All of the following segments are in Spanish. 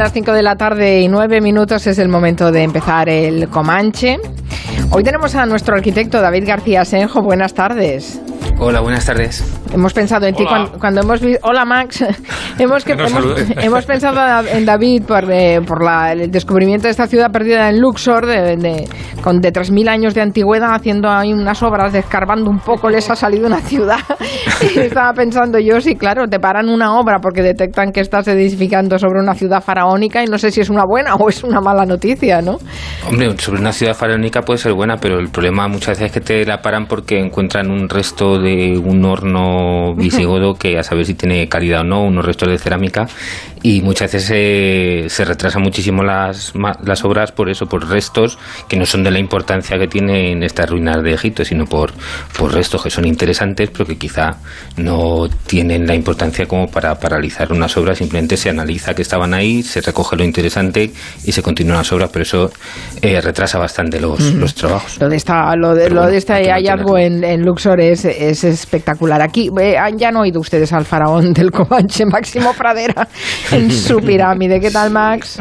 Las 5 de la tarde y 9 minutos, es el momento de empezar el Comanche. Hoy tenemos a nuestro arquitecto David García Senjo. Buenas tardes. Hola, buenas tardes. Hemos pensado en ti cuando, hemos visto... Hola, Max. hemos, que, hemos, pensado en David por, eh, por el descubrimiento de esta ciudad perdida en Luxor, de, con de 3.000 años de antigüedad, haciendo ahí unas obras, descarbando un poco, les ha salido una ciudad. y estaba pensando yo, sí, claro, te paran una obra porque detectan que estás edificando sobre una ciudad faraónica y no sé si es una buena o es una mala noticia, ¿no? Hombre, sobre una ciudad faraónica puede ser buena, pero el problema muchas veces es que te la paran porque encuentran un resto de un horno visigodo que a saber si tiene calidad o no, unos restos de cerámica y muchas veces se, retrasan muchísimo las, las obras por eso, por restos que no son de la importancia que tienen estas ruinas de Egipto, sino por, por restos que son interesantes pero que quizá no tienen la importancia como para paralizar unas obras, simplemente se analiza que estaban ahí, se recoge lo interesante y se continúan las obras, pero eso eh, retrasa bastante los, los trabajos. Lo de, esta, lo de, lo de este hallazgo en, en, Luxor es, es espectacular. Aquí eh, ya han oído ustedes al faraón del Comanche, Máximo Pradera en su pirámide. ¿Qué tal, Max?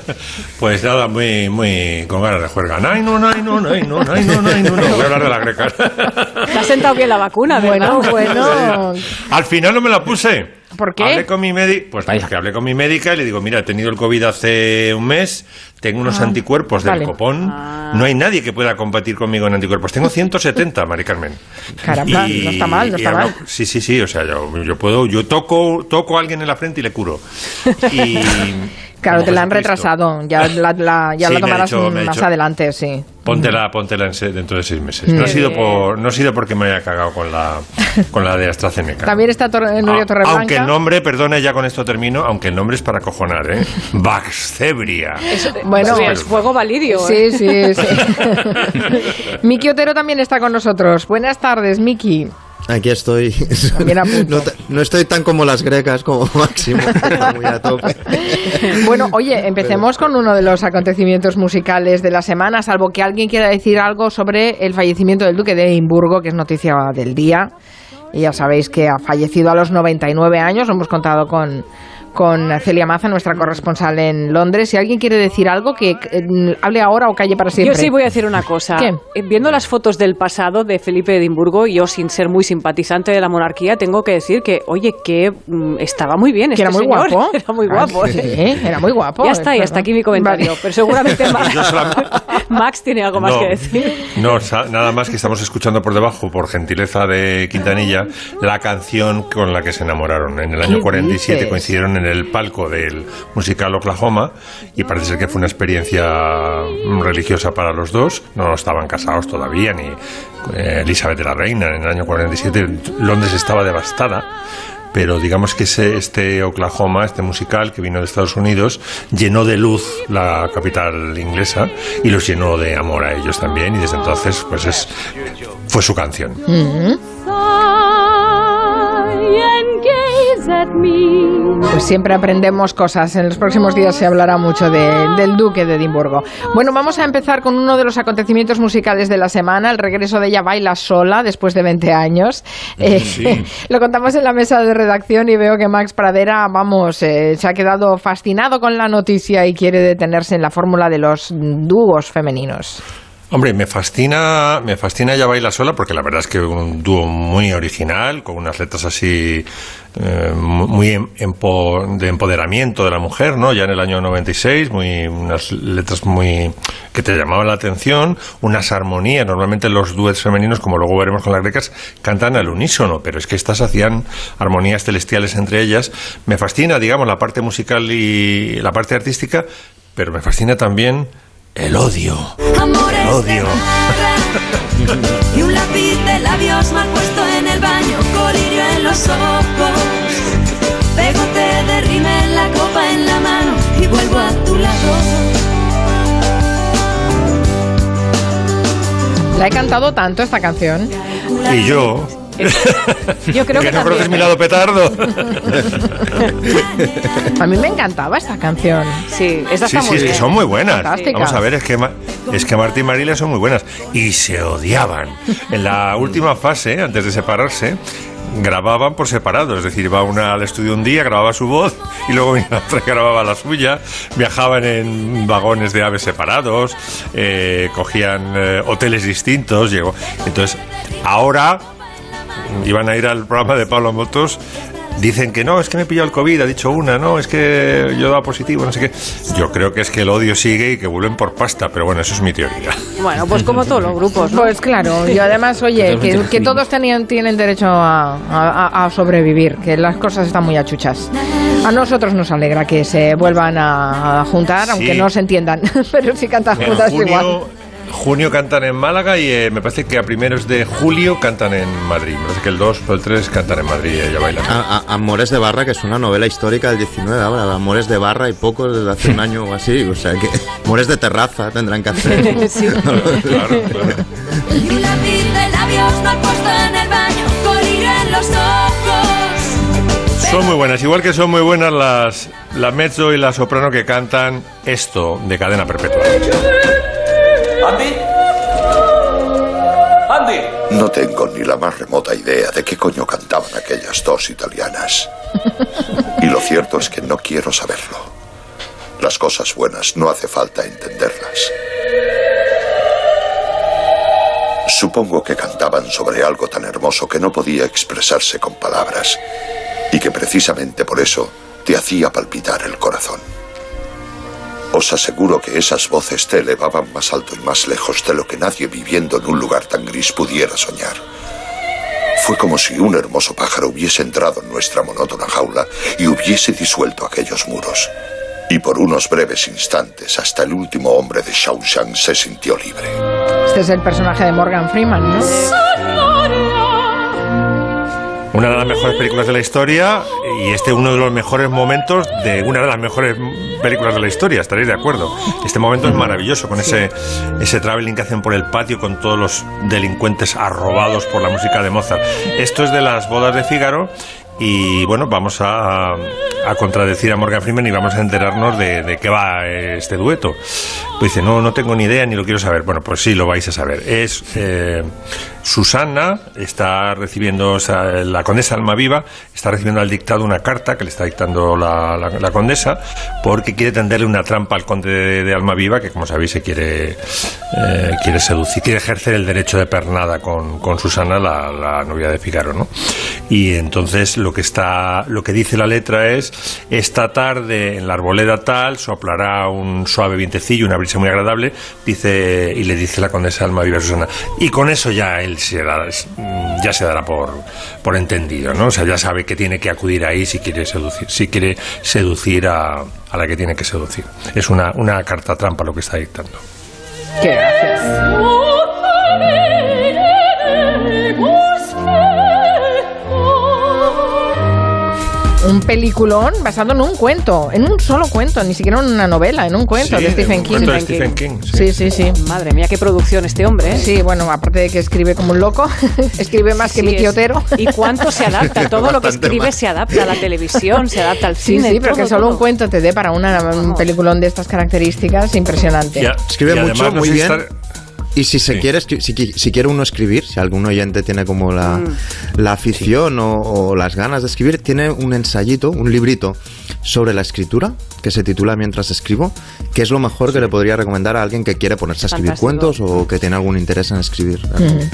pues nada, muy, muy con ganas de juerga. no, no, no, no, no, no, no, no, Voy a hablar de la greca. Te ha sentado bien la vacuna, Bueno, bueno. Al final no me la puse. ¿Por qué? Hablé con mi médica, pues que hablé con mi médica y le digo, mira, he tenido el COVID hace un mes, tengo unos ah, anticuerpos del copón, ah. no hay nadie que pueda combatir conmigo en anticuerpos. Tengo 170, Mari Carmen. Caramba, no está mal, no está mal. Sí, sí, sí, o sea, yo, yo, puedo, yo toco, toco a alguien en la frente y le curo. Y, Claro, te la han retrasado. Ya la, ya la tomarás más adelante, sí. Póntela, póntela dentro de seis meses. No ha, sido por, no ha sido porque me haya cagado con la, con la de AstraZeneca. También está Nuria ah, Torreblanca. Aunque el nombre, perdone, ya con esto termino, aunque el nombre es para cojonar, ¿eh? Baxcebria. bueno, es fuego validio. ¿eh? Sí, sí, sí. Miki Otero también está con nosotros. Buenas tardes, Miki. Aquí estoy. No, estoy tan como las grecas, como Máximo. Muy a tope. Bueno, oye, empecemos con uno de los acontecimientos musicales de la semana, salvo que alguien quiera decir algo sobre el fallecimiento del duque de Edimburgo, que es noticia del día. Y ya sabéis que ha fallecido a los 99 años, hemos contado con con Celia Maza, nuestra corresponsal en Londres. Si alguien quiere decir algo, que eh, hable ahora o calle para siempre. Yo sí voy a decir una cosa. ¿Qué? Eh, viendo las fotos del pasado de Felipe de Edimburgo, yo sin ser muy simpatizante de la monarquía, tengo que decir que, oye, que mm, estaba muy bien. Este era muy guapo. Era muy guapo. sí, era muy guapo. Ya está, y hasta aquí mi comentario. Pero seguramente Max, tiene algo más que decir. No, nada más que estamos escuchando por debajo, por gentileza de Quintanilla, la canción con la que se enamoraron. En el año 47 coincidieron en el palco del musical Oklahoma y parece ser que fue una experiencia religiosa para los dos. No estaban casados todavía, ni eh, Elizabeth de la Reina en el año 47. Londres estaba devastada pero digamos que ese, este Oklahoma, este musical que vino de Estados Unidos, llenó de luz la capital inglesa y los llenó de amor a ellos también y desde entonces pues es, fue su canción. Pues siempre aprendemos cosas. En los próximos días se hablará mucho del Duque de Edimburgo. Bueno, vamos a empezar con uno de los acontecimientos musicales de la semana, el regreso de ella baila sola después de 20 años. Eh, lo contamos en la mesa de redacción y veo que Max Pradera, vamos, eh, se ha quedado fascinado con la noticia y quiere detenerse en la fórmula de los dúos femeninos. Hombre, me fascina, me fascina ella baila sola porque la verdad es que es un dúo muy original, con unas letras así eh, muy de empoderamiento de la mujer, ¿no? Ya en el año 96, muy, unas letras muy que te llamaban la atención, unas armonías. Normalmente los dúos femeninos, como luego veremos con las grecas, cantan al unísono, pero es que estas hacían armonías celestiales entre ellas. Me fascina, digamos, la parte musical y la parte artística, pero me fascina también el odio. el odio. Y un lápiz de labios mal puesto en el baño, colirio en los ojos. Pegote de rime la copa en la mano y vuelvo a tu lado. La he cantado tanto esta canción. Y yo. Yo creo que, no conoces mi lado petardo. A mí me encantaba esta canción. Sí, esas sí, sí, son muy buenas. Vamos a ver, es que, es que Martín y Marilia son muy buenas. Y se odiaban. En la última fase, antes de separarse, grababan por separado, es decir, iba una al estudio un día, grababa su voz y luego venía otra y grababa la suya, viajaban en vagones de aves separados, eh, cogían eh, hoteles distintos, llegó. Entonces, ahora iban a ir al programa de Pablo Motos dicen que no, es que me pilló el COVID, ha dicho una, no, es que yo daba positivo, no sé qué. Yo creo que es que el odio sigue y que vuelven por pasta, pero bueno, eso es mi teoría. Bueno, pues como todos los grupos. Pues claro, y además, oye, que, todos tenían, tienen derecho a, sobrevivir, que las cosas están muy achuchas. A nosotros nos alegra que se vuelvan a, juntar, aunque no se entiendan, pero si cantan juntas igual junio cantan en Málaga y eh, me parece que a primeros de julio cantan en Madrid. Me parece que el 2 o el 3 cantan en Madrid y ya bailan. Amores de Barra, que es una novela histórica del 19 ahora. Amores de Barra y poco desde hace un año o así. O sea que Amores de Terraza tendrán que hacer. sí. claro, claro. Son muy buenas, igual que son muy buenas las la mezzo y la soprano que cantan esto de cadena perpetua. ¿Andy? ¡Andy! No tengo ni la más remota idea de qué coño cantaban aquellas dos italianas. Y lo cierto es que no quiero saberlo. Las cosas buenas no hace falta entenderlas. Supongo que cantaban sobre algo tan hermoso que no podía expresarse con palabras y que precisamente por eso te hacía palpitar el corazón. Os aseguro que esas voces te elevaban más alto y más lejos de lo que nadie viviendo en un lugar tan gris pudiera soñar. Fue como si un hermoso pájaro hubiese entrado en nuestra monótona jaula y hubiese disuelto aquellos muros. Y por unos breves instantes, hasta el último hombre de Shawshank se sintió libre. Este es el personaje de Morgan Freeman, ¿no? Una de las mejores películas de la historia y este uno de los mejores momentos de una de las mejores películas de la historia, estaréis de acuerdo. Este momento es maravilloso con ese, ese traveling que hacen por el patio con todos los delincuentes arrobados por la música de Mozart. Esto es de las bodas de Fígaro y bueno, vamos a, a, contradecir a Morgan Freeman y vamos a enterarnos de, de, qué va este dueto. Pues dice, no, no tengo ni idea ni lo quiero saber. Bueno, pues sí, lo vais a saber. Es eh, Susana, está recibiendo, o sea, la condesa Almaviva, está recibiendo al dictado una carta que le está dictando la, la, condesa porque quiere tenderle una trampa al conde de, de Almaviva que, como sabéis, se quiere, eh, quiere seducir, quiere ejercer el derecho de pernada con, con Susana, la, la novia de Figaro, ¿no? Y entonces lo que está, lo que dice la letra es esta tarde en la arboleda tal soplará un suave vientecillo, una brisa muy agradable, dice y le dice la condesa Alma Viva Susana. Y con eso ya él se dará, ya se dará por, por entendido, ¿no? O sea, ya sabe que tiene que acudir ahí si quiere seducir, si quiere seducir a, a la que tiene que seducir. Es una, una carta trampa lo que está dictando. Un peliculón basado en un cuento, en un solo cuento, ni siquiera en una novela, en un cuento de Stephen King. sí. sí. sí, Madre mía, qué producción este hombre. ¿eh? Sí, bueno, aparte de que escribe como un loco, escribe más que mi Otero. ¿Y cuánto se adapta? Todo lo que escribe se adapta a la televisión, se adapta al cine. Sí, sí, pero que solo un cuento te dé para una, un peliculón de estas características impresionante. escribe mucho, muy bien. Y si se quiere, si, si, quiere uno escribir, si algún oyente tiene como la, mm. la afición o, las ganas de escribir, tiene un ensayito, un librito sobre la escritura que se titula Mientras escribo, que es lo mejor que le podría recomendar a alguien que quiere ponerse a escribir cuentos o que tiene algún interés en escribir.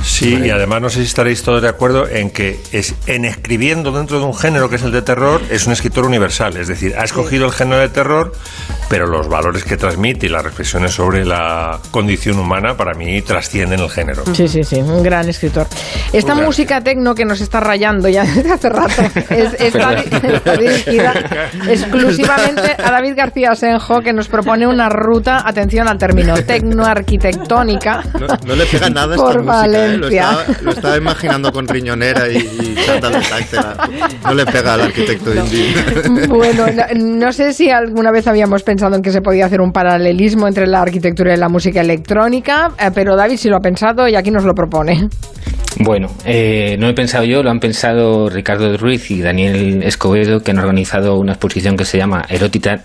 Sí, y además no sé si estaréis todos de acuerdo en que es en escribiendo dentro de un género que es el de terror, es un escritor universal, es decir, ha escogido el género de terror, pero los valores que transmite y las reflexiones sobre la condición humana para mí trascienden el género. Sí, sí, sí, un gran escritor. Esta música tecno que nos está rayando ya desde hace rato está, dirigida exclusivamente a David García Senjo, que nos propone una ruta, atención al término, tecnoarquitectónica. No, no le pega nada esta por música, ¿eh? lo, estaba, lo, estaba, imaginando con riñonera y, y No le pega al arquitecto indie. Bueno, no sé si alguna vez habíamos pensado en que se podía hacer un paralelismo entre la arquitectura y la música electrónica, eh, pero David sí lo ha pensado y aquí nos lo propone. Bueno, eh, no he pensado yo, lo han pensado Ricardo Ruiz y Daniel Escobedo, que han organizado una exposición que se llama Erótica,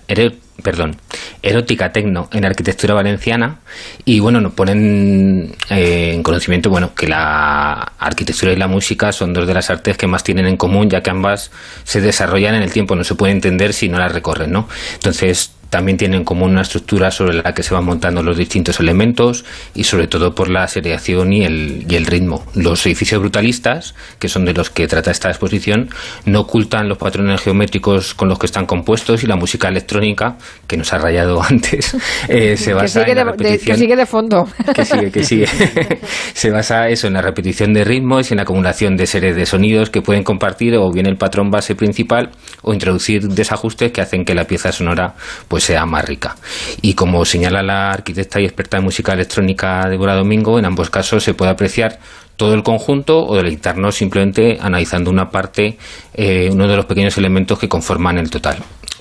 Tecno en Arquitectura Valenciana. Y bueno, nos ponen eh, en conocimiento bueno que la arquitectura y la música son dos de las artes que más tienen en común, ya que ambas se desarrollan en el tiempo, no se puede entender si no las recorren, ¿no? Entonces, también tienen como una estructura sobre la que se van montando los distintos elementos y sobre todo por la seriación y el, y el ritmo. Los edificios brutalistas, que son de los que trata esta exposición, no ocultan los patrones geométricos con los que están compuestos y la música electrónica, que nos ha rayado antes, eh, se basa en la repetición... que sigue de fondo. Que sigue, que sigue. se basa eso en la repetición de ritmos y en la acumulación de series de sonidos que pueden compartir o bien el patrón base principal o introducir desajustes que hacen que la pieza sonora pues, pues sea más rica. Y como señala la arquitecta y experta en música electrónica Débora Domingo, en ambos casos se puede apreciar todo el conjunto o deleitarnos simplemente analizando una parte, eh, uno de los pequeños elementos que conforman el total.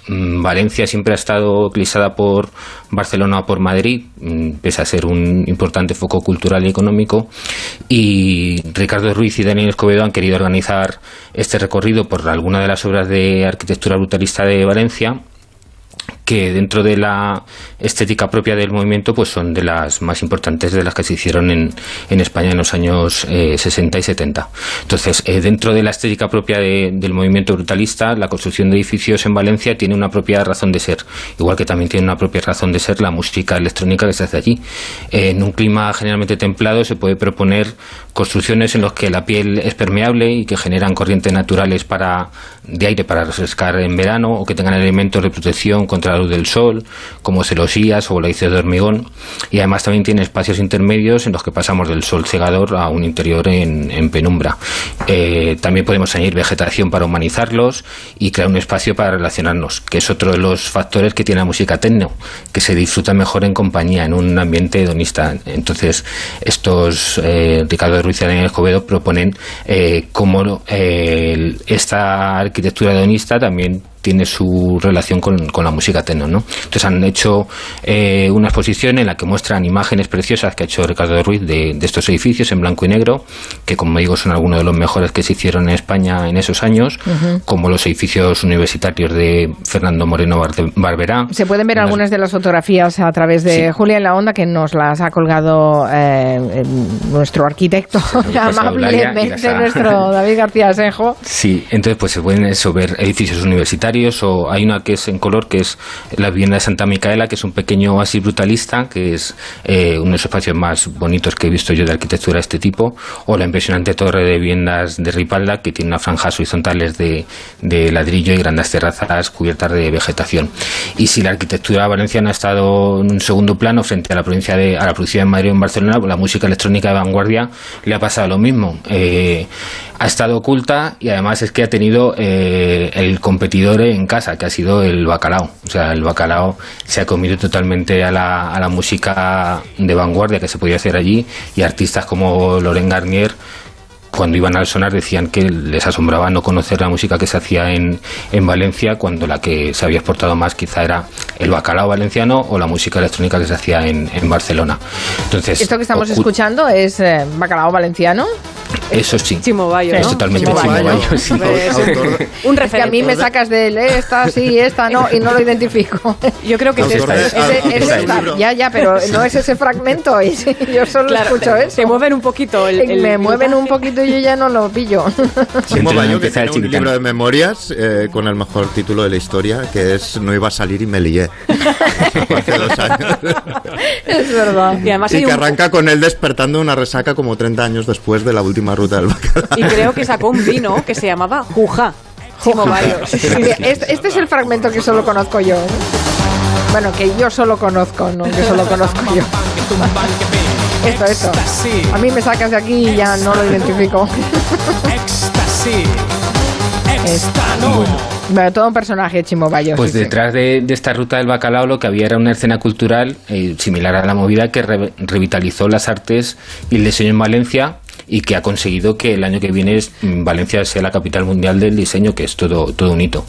Mm, Valencia siempre ha estado eclipsada por Barcelona o por Madrid, mm, pese a ser un importante foco cultural y económico. Y Ricardo Ruiz y Daniel Escobedo han querido organizar este recorrido por alguna de las obras de arquitectura brutalista de Valencia que dentro de la estética propia del movimiento pues son de las más importantes de las que se hicieron en, en España en los años 60 eh, y 70. Entonces, eh, dentro de la estética propia del movimiento brutalista, la construcción de edificios en Valencia tiene una propia razón de ser, igual que también tiene una propia razón de ser la música electrónica que se hace allí. en un clima generalmente templado se puede proponer construcciones en las que la piel es permeable y que generan corrientes naturales para, de aire para refrescar en verano o que tengan elementos de protección contra luz del sol, como celosías o lápices de hormigón, y además también tiene espacios intermedios en los que pasamos del sol cegador a un interior en, penumbra. Eh, también podemos añadir vegetación para humanizarlos y crear un espacio para relacionarnos, que es otro de los factores que tiene la música techno, que se disfruta mejor en compañía, en un ambiente hedonista. Entonces, estos, eh, Ricardo Ruiz y Daniel Escobedo proponen eh, cómo eh, esta arquitectura hedonista también tiene su relación con, la música techno, ¿no? Entonces han hecho eh, una exposición en la que muestran imágenes preciosas que ha hecho Ricardo Ruiz de, estos edificios en blanco y negro, que como digo son algunos de los mejores que se hicieron en España en esos años, como los edificios universitarios de Fernando Moreno Barberá. Se pueden ver algunas de las fotografías a través de Julia en la Onda, que nos las ha colgado eh, nuestro arquitecto, amablemente, nuestro David García Senjo. Sí, entonces pues se pueden eso, ver edificios universitarios o hay una que es en color que es la vivienda de Santa Micaela que es un pequeño oasis brutalista que es eh, uno de los espacios más bonitos que he visto yo de arquitectura de este tipo o la impresionante torre de viviendas de Ripalda que tiene unas franjas horizontales de, de ladrillo y grandes terrazas cubiertas de vegetación. Y si la arquitectura valenciana ha estado en un segundo plano frente a la provincia de a la provincia de Madrid o en Barcelona la música electrónica de vanguardia le ha pasado lo mismo. Eh, ha estado oculta y además es que ha tenido eh, el competidor en casa, que ha sido el bacalao. O sea, el bacalao se ha comido totalmente a la, a la música de vanguardia que se podía hacer allí y artistas como Loren Garnier cuando iban al sonar decían que les asombraba no conocer la música que se hacía en, en Valencia, cuando la que se había exportado más quizá era el bacalao valenciano o la música electrónica que se hacía en, en Barcelona. Entonces, ¿Esto que estamos escuchando es eh, bacalao valenciano? Eso sí. Chimo Bayo, Es totalmente Chimo, Bayo. Un referente. a mí me sacas de él, eh, esta sí, esta no, y no lo identifico. Yo creo que es esta. Es, ya, ya, pero no es ese fragmento. Yo solo escucho eso. Se mueven un poquito. El, me mueven un poquito y yo ya no lo pillo. Chimo Bayo que tiene un libro de memorias eh, con el mejor título de la historia, que es No iba a salir y me lié. Hace dos años. Es verdad. Y, además y que arranca con él despertando una resaca como 30 años después de la última ruta del Y creo que sacó un vino que se llamaba Juja. Este, este, es el fragmento que solo conozco yo. Bueno, que yo solo conozco, no que solo conozco yo. Esto, esto. A mí me sacas de aquí y ya no lo identifico. Bueno, todo un personaje, Chimo Pues detrás De, esta ruta del bacalao lo que había era una escena cultural eh, similar a la movida que revitalizó las artes y el diseño en Valencia y que ha conseguido que el año que viene mm, Valencia sea la capital mundial del diseño, que es todo, todo un hito.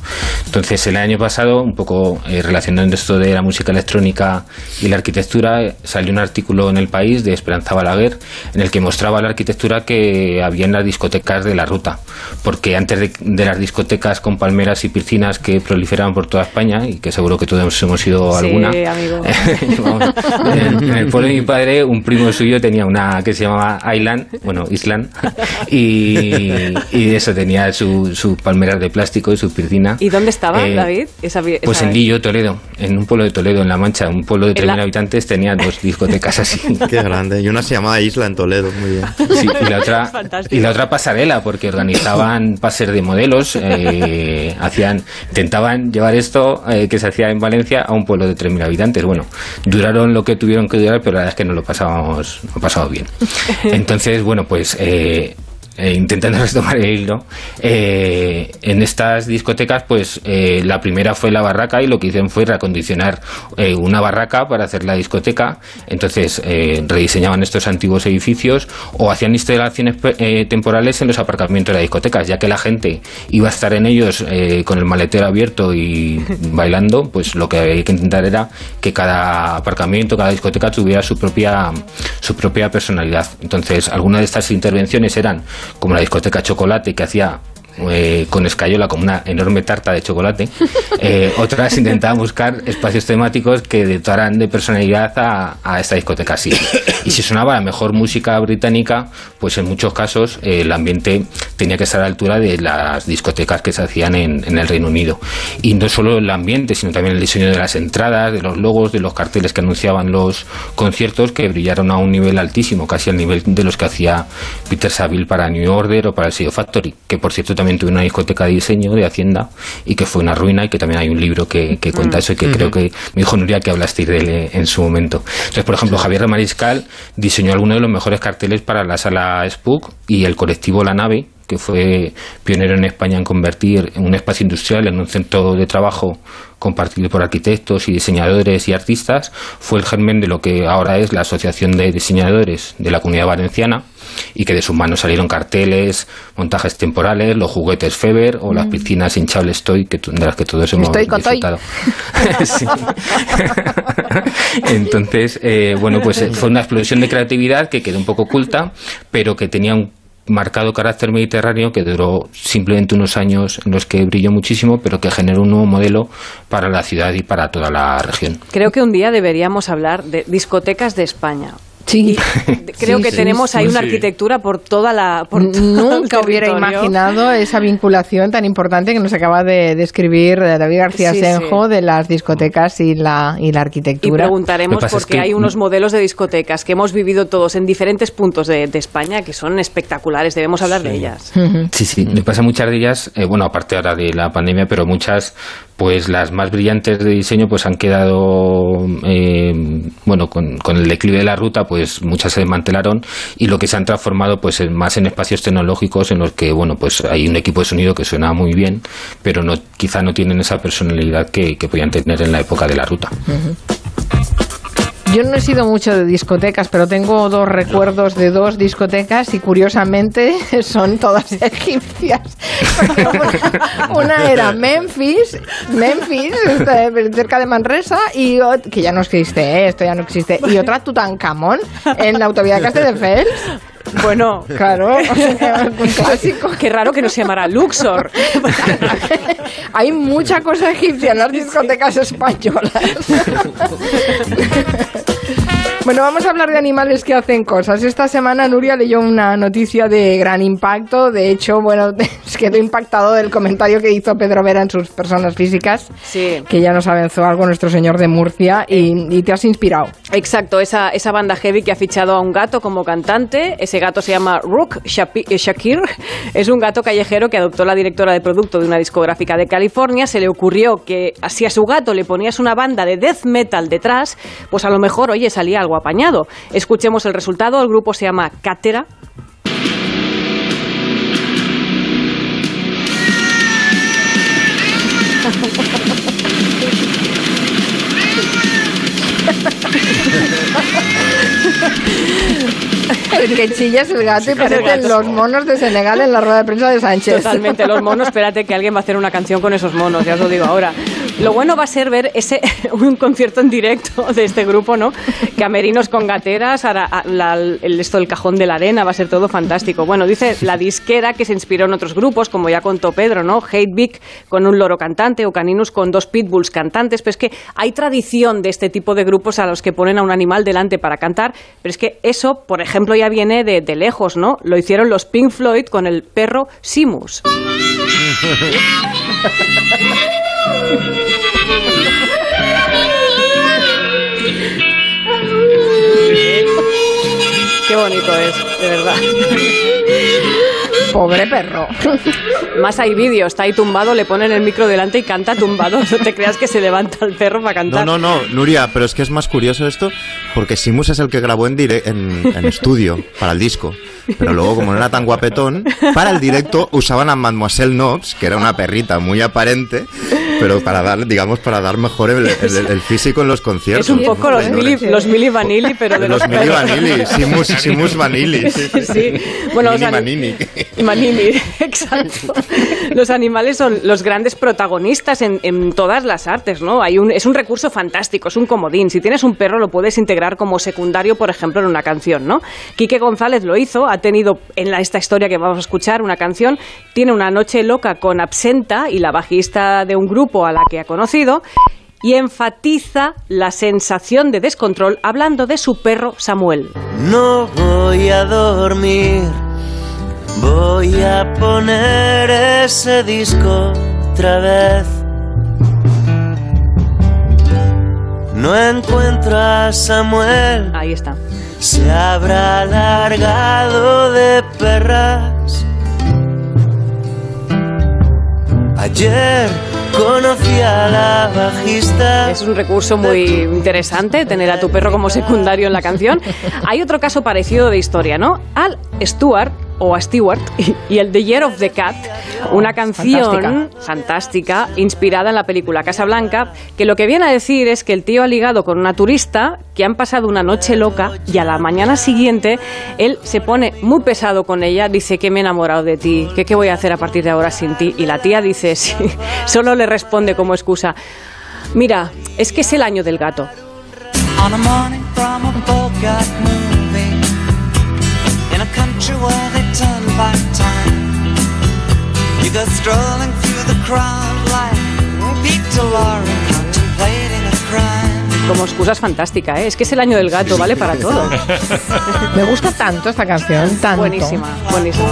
Entonces, el año pasado, un poco eh, relacionando esto de la música electrónica y la arquitectura, salió un artículo en El País de Esperanza Balaguer en el que mostraba la arquitectura que había en las discotecas de la ruta. Porque antes de, las discotecas con palmeras y piscinas que proliferaban por toda España, y que seguro que todos hemos ido a alguna, en, el pueblo de mi padre, un primo suyo tenía una que se llamaba Island, bueno, Island, y, eso tenía sus su palmeras de plástico y su piscina. ¿Y dónde estaba, eh, David? Pues en Lillo, Toledo, en un pueblo de Toledo, en La Mancha, un pueblo de 3.000 habitantes, tenía dos discotecas así. Qué grande. Y una se llamaba Isla en Toledo, muy bien. Sí, y la otra, y la otra pasarela, porque organizaban pases de modelos, eh, hacían, intentaban llevar esto eh, que se hacía en Valencia a un pueblo de 3.000 habitantes. Bueno, duraron lo que tuvieron que durar, pero la verdad es que no lo pasábamos, no pasado bien. Entonces, bueno, pues eh, eh, intentando retomar el hilo, eh, en estas discotecas, pues eh, la primera fue la barraca y lo que hicieron fue reacondicionar una barraca para hacer la discoteca. Entonces rediseñaban estos antiguos edificios o hacían instalaciones temporales en los aparcamientos de las discotecas, ya que la gente iba a estar en ellos con el maletero abierto y bailando, pues lo que había que intentar era que cada aparcamiento, cada discoteca tuviera su propia, su propia personalidad. Entonces, algunas de estas intervenciones eran como la discoteca Chocolate que hacía eh, con escayola como una enorme tarta de chocolate. Eh, otras intentaban buscar espacios temáticos que dotaran de personalidad a, esta discoteca así. Y si sonaba la mejor música británica, pues en muchos casos eh, el ambiente tenía que estar a la altura de las discotecas que se hacían en, en, el Reino Unido. Y no solo el ambiente, sino también el diseño de las entradas, de los logos, de los carteles que anunciaban los conciertos, que brillaron a un nivel altísimo, casi al nivel de los que hacía Peter Saville para New Order o para el sello Factory, que por cierto también tuve una discoteca de diseño de Hacienda y que fue una ruina y que también hay un libro que, cuenta mm. eso y que creo que me dijo Nuria que hablaste de él en su momento. Entonces, por ejemplo, Javier Mariscal diseñó algunos de los mejores carteles para la sala Spook y el colectivo La Nave, que fue pionero en España en convertir un espacio industrial en un centro de trabajo compartido por arquitectos y diseñadores y artistas, fue el germen de lo que ahora es la Asociación de Diseñadores de la Comunidad Valenciana y que de sus manos salieron carteles, montajes temporales, los juguetes Feber o las mm. piscinas hinchables Toy, que, de las que todos hemos disfrutado. Entonces, eh, bueno, pues eh, fue una explosión de creatividad que quedó un poco oculta, pero que tenía un marcado carácter mediterráneo que duró simplemente unos años en los que brilló muchísimo, pero que generó un nuevo modelo para la ciudad y para toda la región. Creo que un día deberíamos hablar de discotecas de España, Sí. creo que tenemos ahí una arquitectura por toda la. Por Nunca hubiera imaginado esa vinculación tan importante que nos acaba de describir David García Senjo de las discotecas y la, y la arquitectura. Y preguntaremos porque hay unos modelos de discotecas que hemos vivido todos en diferentes puntos de, España que son espectaculares. Debemos hablar de ellas. Sí, sí. Me pasa muchas de ellas, eh, bueno, aparte ahora de la pandemia, pero muchas pues las más brillantes de diseño pues han quedado eh, bueno con, el declive de la ruta pues muchas se desmantelaron y lo que se han transformado pues más en espacios tecnológicos en los que bueno pues hay un equipo de sonido que suena muy bien pero no quizá no tienen esa personalidad que, podían tener en la época de la ruta yo no he sido mucho de discotecas, pero tengo dos recuerdos de dos discotecas y curiosamente son todas egipcias. una, era Memphis, Memphis, este, cerca de Manresa, y que ya no existe, ¿eh? esto ya no existe, y otra Tutankamón en la autovía de Castelldefels. Bueno, claro, un clásico. Qué raro que no se llamara Luxor. Hay mucha cosa egipcia en las discotecas españolas. Bueno, vamos a hablar de animales que hacen cosas. Esta semana Nuria leyó una noticia de gran impacto. De hecho, bueno, quedó impactado del comentario que hizo Pedro Vera en sus personas físicas, sí. que ya nos avanzó algo nuestro señor de Murcia y, te has inspirado. Exacto, esa, esa banda heavy que ha fichado a un gato como cantante. Ese gato se llama Rook eh, Shakir. Es un gato callejero que adoptó la directora de producto de una discográfica de California. Se le ocurrió que si a su gato le ponías una banda de death metal detrás, pues a lo mejor, oye, salía algo apañado. Escuchemos el resultado. El grupo se llama Cátera. El que chilla es el gato y parecen los monos de Senegal en la rueda de prensa de Sánchez. Totalmente, los monos. Espérate que alguien va a hacer una canción con esos monos, ya os lo digo ahora. Lo bueno va a ser ver ese un concierto en directo de este grupo, ¿no? Camerinos con gateras, el, esto del cajón de la arena, va a ser todo fantástico. Bueno, dice la disquera que se inspiró en otros grupos, como ya contó Pedro, ¿no? Hate Big con un loro cantante o Caninus con dos pitbulls cantantes, pero es que hay tradición de este tipo de grupos a los que ponen a un animal delante para cantar, pero es que eso, por ejemplo, ya viene de, de lejos, ¿no? Lo hicieron los Pink Floyd con el perro Simus. Qué bonito es, de verdad. Pobre perro. Más hay vídeos, está ahí tumbado, le ponen el micro delante y canta tumbado. No te creas que se levanta el perro para cantar. No, no, no, Nuria, pero es que es más curioso esto porque Simus es el que grabó en, en, estudio para el disco. Pero luego, como no era tan guapetón, para el directo usaban a Mademoiselle Nobs, que era una perrita muy aparente, pero para dar, digamos, para dar mejor el, físico en los conciertos. Es un poco los, mili, los mili vanilli, pero de los, los mili vanilli, Simus, Simus vanilli. Sí, bueno, mini manini. Manini, exacto. Los animales son los grandes protagonistas en, en todas las artes, ¿no? Hay un, es un recurso fantástico, es un comodín. Si tienes un perro, lo puedes integrar como secundario, por ejemplo, en una canción, ¿no? Quique González lo hizo, ha tenido en la, esta historia que vamos a escuchar una canción, tiene una noche loca con Absenta y la bajista de un grupo a la que ha conocido y enfatiza la sensación de descontrol hablando de su perro Samuel. No voy a dormir, voy a poner ese disco otra vez. No encuentro a Samuel. Ahí está. Se habrá alargado de perras. Ayer conocí a la bajista. Es un recurso muy interesante tener a tu perro como secundario en la canción. Hay otro caso parecido de historia, ¿no? Al Stuart o a Stewart y, el The Year of the Cat, una canción fantástica. inspirada en la película Casa Blanca, que lo que viene a decir es que el tío ha ligado con una turista que han pasado una noche loca y a la mañana siguiente él se pone muy pesado con ella, dice que me he enamorado de ti, que qué voy a hacer a partir de ahora sin ti. Y la tía dice, sí, solo le responde como excusa, mira, es que es el año del gato. Como excusa es fantástica, ¿eh? es que es el año del gato, vale para todo. Me gusta tanto esta canción, tanto. Buenísima, buenísima.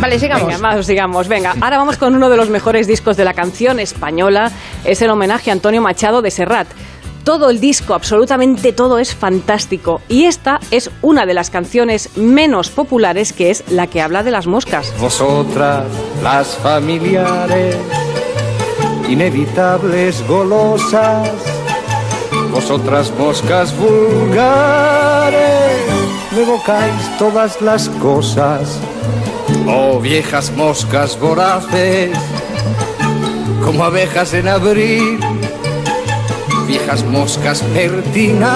Vale, sigamos. Venga, sigamos. Venga, ahora vamos con uno de los mejores discos de la canción española. Es el homenaje a Antonio Machado de Serrat. Todo el disco, absolutamente todo es fantástico. Y esta es una de las canciones menos populares, que es la que habla de las moscas. Vosotras, las familiares, inevitables golosas, vosotras moscas vulgares, me evocáis todas las cosas Oh viejas moscas voraces, como abejas en abril, viejas moscas pertinaces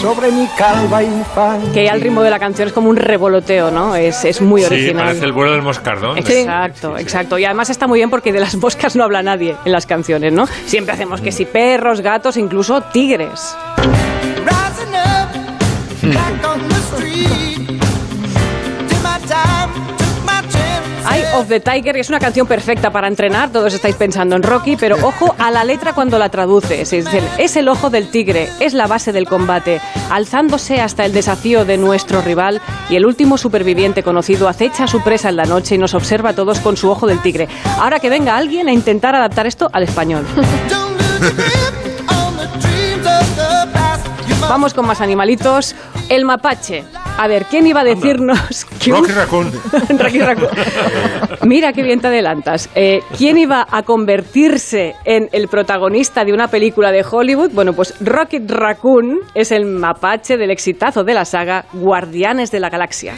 sobre mi calva infancia. Que al ritmo de la canción es como un revoloteo, ¿no? Es, es muy original. Sí, parece el vuelo del moscardón. Exacto, exacto. Y además está muy bien porque de las moscas no habla nadie en las canciones, ¿no? Siempre hacemos que si perros, gatos, incluso tigres. Eye of the Tiger es una canción perfecta para entrenar, todos estáis pensando en Rocky, pero ojo a la letra cuando la traduces. Es el, es el ojo del tigre, es la base del combate, alzándose hasta el desafío de nuestro rival y el último superviviente conocido acecha a su presa en la noche y nos observa a todos con su ojo del tigre. Ahora que venga alguien a intentar adaptar esto al español. Vamos con más animalitos. El mapache. A ver, ¿quién iba a decirnos que Rocky Raccoon. Rocky Raccoon. Mira qué bien te adelantas. Eh, ¿Quién iba a convertirse en el protagonista de una película de Hollywood? Bueno, pues Rocket Raccoon es el mapache del exitazo de la saga Guardianes de la Galaxia.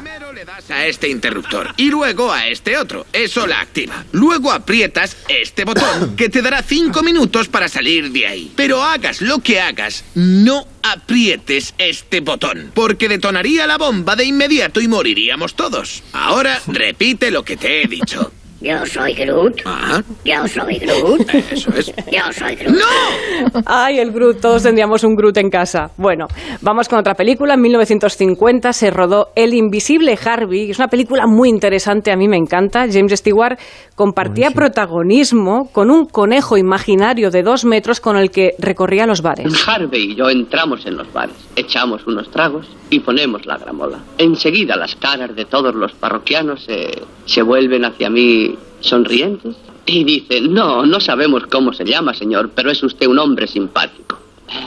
A este interruptor y luego a este otro. Eso la activa. Luego aprietas este botón que te dará cinco minutos para salir de ahí. Pero hagas lo que hagas, no aprietes este botón, porque detonaría la bomba de inmediato y moriríamos todos. Ahora repite lo que te he dicho. Yo soy Groot. Ah, Yo soy Groot. eso es. Yo soy Groot. ¡No! Ay, el Groot, todos tendríamos un Groot en casa. Bueno, vamos con otra película. En 1950 se rodó El Invisible Harvey. Es una película muy interesante, a mí me encanta. James Stewart compartía protagonismo con un conejo imaginario de dos metros con el que recorría los bares. Harvey y yo entramos en los bares, echamos unos tragos y ponemos la gramola. Enseguida las caras de todos los parroquianos se, se vuelven hacia mí sonrientes y dicen, no, no sabemos cómo se llama, señor, pero es usted un hombre simpático.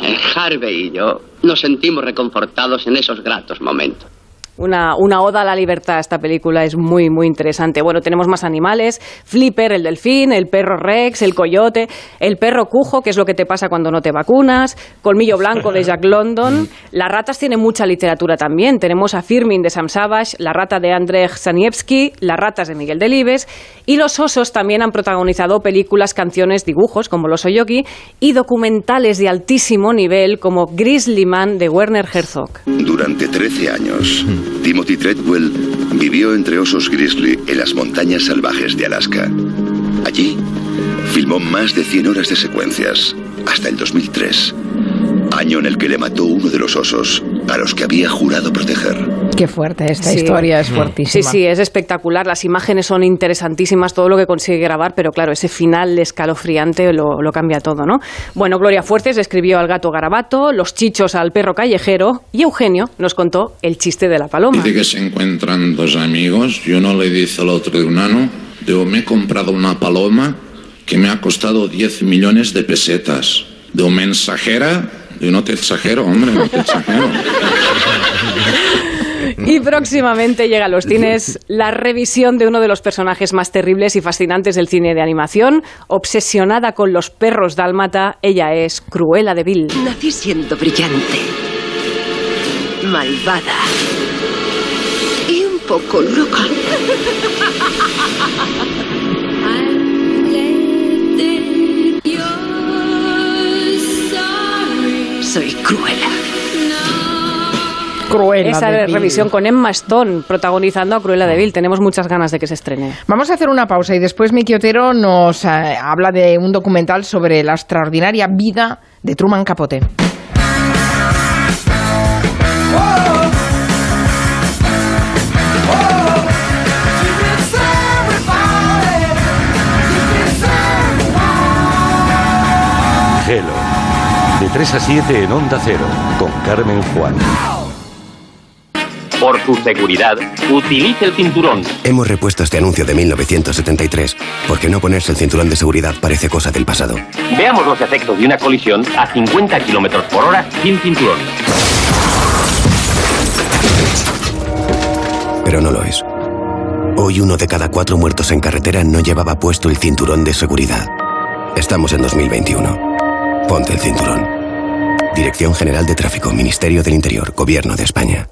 Eh, Harvey y yo nos sentimos reconfortados en esos gratos momentos. Una, una oda a la libertad, esta película es muy, muy interesante. Bueno, tenemos más animales, Flipper, el delfín, el perro Rex, el coyote, el perro cujo, que es lo que te pasa cuando no te vacunas, Colmillo Blanco de Jack London. Las ratas tienen mucha literatura también. Tenemos a Firmin de Sam Savage, la rata de Andrzej Saniewski, las ratas de Miguel Delibes, y los osos también han protagonizado películas, canciones, dibujos, como Los Oyogi, y documentales de altísimo nivel, como Grizzly Man de Werner Herzog. Durante 13 años, Timothy Treadwell vivió entre osos grizzly en las montañas salvajes de Alaska. Allí, filmó más de 100 horas de secuencias, hasta el 2003, año en el que le mató uno de los osos a los que había jurado proteger. Qué fuerte, esta Sí. historia es Sí, fuertísima. sí, es espectacular. Las imágenes son interesantísimas, todo lo que consigue grabar, pero claro, ese final escalofriante lo, lo cambia todo, ¿no? Bueno, Gloria Fuertes escribió al gato garabato, los chichos al perro callejero, y Eugenio nos contó el chiste de la paloma. Dice que se encuentran dos amigos y uno le dice al otro de un ano, digo, me he comprado una paloma que me ha costado 10 millones de pesetas. De un mensajera, digo, no te exagero, hombre, no te exagero. Y próximamente llega a los cines la revisión de uno de los personajes más terribles y fascinantes del cine de animación. Obsesionada con los perros dálmata, ella es Cruella de Vil. Nací siendo brillante, malvada y un poco loca. Soy Cruella. Cruella Esa de revisión con Emma Stone protagonizando a Cruella de Vil. Tenemos muchas ganas de que se estrene. Vamos a hacer una pausa y después Miki Otero nos eh, habla de un documental sobre la extraordinaria vida de Truman Capote. Gelo. De 3 a 7 en Onda Cero, con Carmen Juan. Por tu seguridad, utilice el cinturón. Hemos repuesto este anuncio de 1973, porque no ponerse el cinturón de seguridad parece cosa del pasado. Veamos los efectos de una colisión a 50 kilómetros por hora sin cinturón. Pero no lo es. Hoy uno de cada cuatro muertos en carretera no llevaba puesto el cinturón de seguridad. Estamos en 2021. Ponte el cinturón. Dirección General de Tráfico, Ministerio del Interior, Gobierno de España.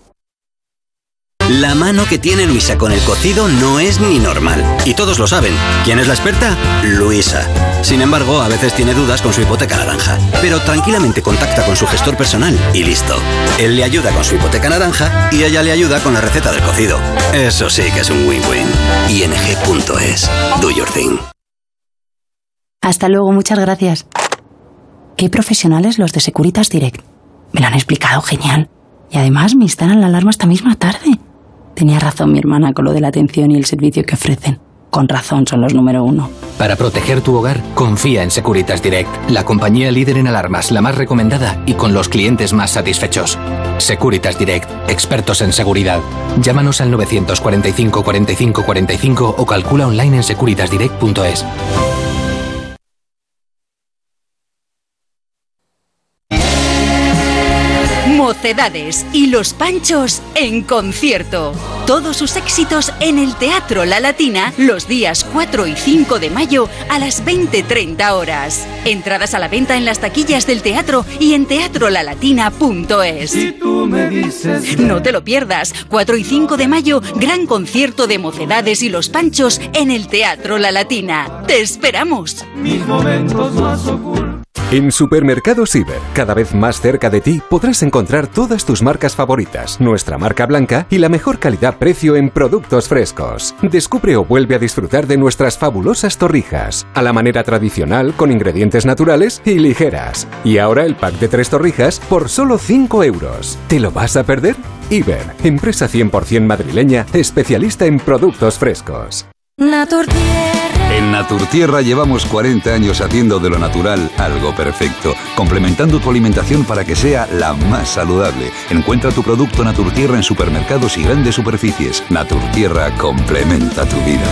La mano que tiene Luisa con el cocido no es ni normal. Y todos lo saben. ¿Quién es la experta? Luisa. Sin embargo, a veces tiene dudas con su hipoteca naranja. Pero tranquilamente contacta con su gestor personal y listo. Él le ayuda con su hipoteca naranja y ella le ayuda con la receta del cocido. Eso sí que es un win-win. ing.es. Do your thing. Hasta luego, muchas gracias. Qué profesionales los de Securitas Direct. Me lo han explicado genial. Y además me instalan la alarma esta misma tarde. Tenía razón mi hermana con lo de la atención y el servicio que ofrecen. Con razón son los número uno. Para proteger tu hogar, confía en Securitas Direct, la compañía líder en alarmas, la más recomendada y con los clientes más satisfechos. Securitas Direct, expertos en seguridad. Llámanos al 945 45 45 o calcula online en securitasdirect.es. Mocedades y Los Panchos en concierto. Todos sus éxitos en el Teatro La Latina los días 4 y 5 de mayo a las 20.30 horas. Entradas a la venta en las taquillas del teatro y en teatrolalatina.es. No te lo pierdas. 4 y 5 de mayo, gran concierto de Mocedades y Los Panchos en el Teatro La Latina. ¡Te esperamos! Mis momentos más ocultos. En Supermercados Ciber, cada vez más cerca de ti, podrás encontrar todas tus marcas favoritas, nuestra marca blanca y la mejor calidad-precio en productos frescos. Descubre o vuelve a disfrutar de nuestras fabulosas torrijas, a la manera tradicional, con ingredientes naturales y ligeras. Y ahora el pack de tres torrijas por solo 5 euros. ¿Te lo vas a perder? Iber, empresa 100% madrileña, especialista en productos frescos. En Naturtierra llevamos 40 años haciendo de lo natural algo perfecto, complementando tu alimentación para que sea la más saludable. Encuentra tu producto Naturtierra en supermercados y grandes superficies. Naturtierra complementa tu vida.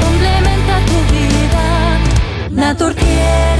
Complementa tu vida. Naturtierra.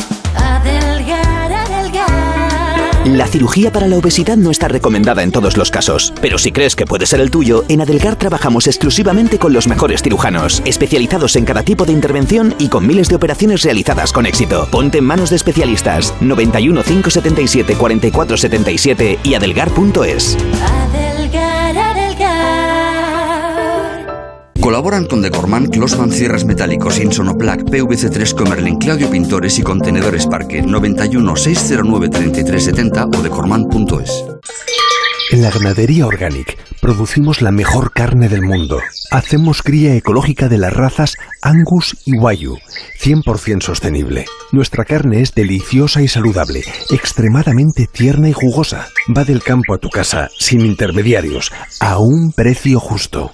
La cirugía para la obesidad no está recomendada en todos los casos, pero si crees que puede ser el tuyo, en Adelgar trabajamos exclusivamente con los mejores cirujanos, especializados en cada tipo de intervención y con miles de operaciones realizadas con éxito. Ponte en manos de especialistas 91 577 44 77 y adelgar.es. Colaboran con Decorman, Closman Cierres Metálicos, Insonoplac, PVC3 Comerlin, Claudio Pintores y Contenedores Parque 91 609 3370 o decorman.es. En la ganadería Organic producimos la mejor carne del mundo. Hacemos cría ecológica de las razas Angus y Wagyu, 100% sostenible. Nuestra carne es deliciosa y saludable, extremadamente tierna y jugosa. Va del campo a tu casa, sin intermediarios, a un precio justo.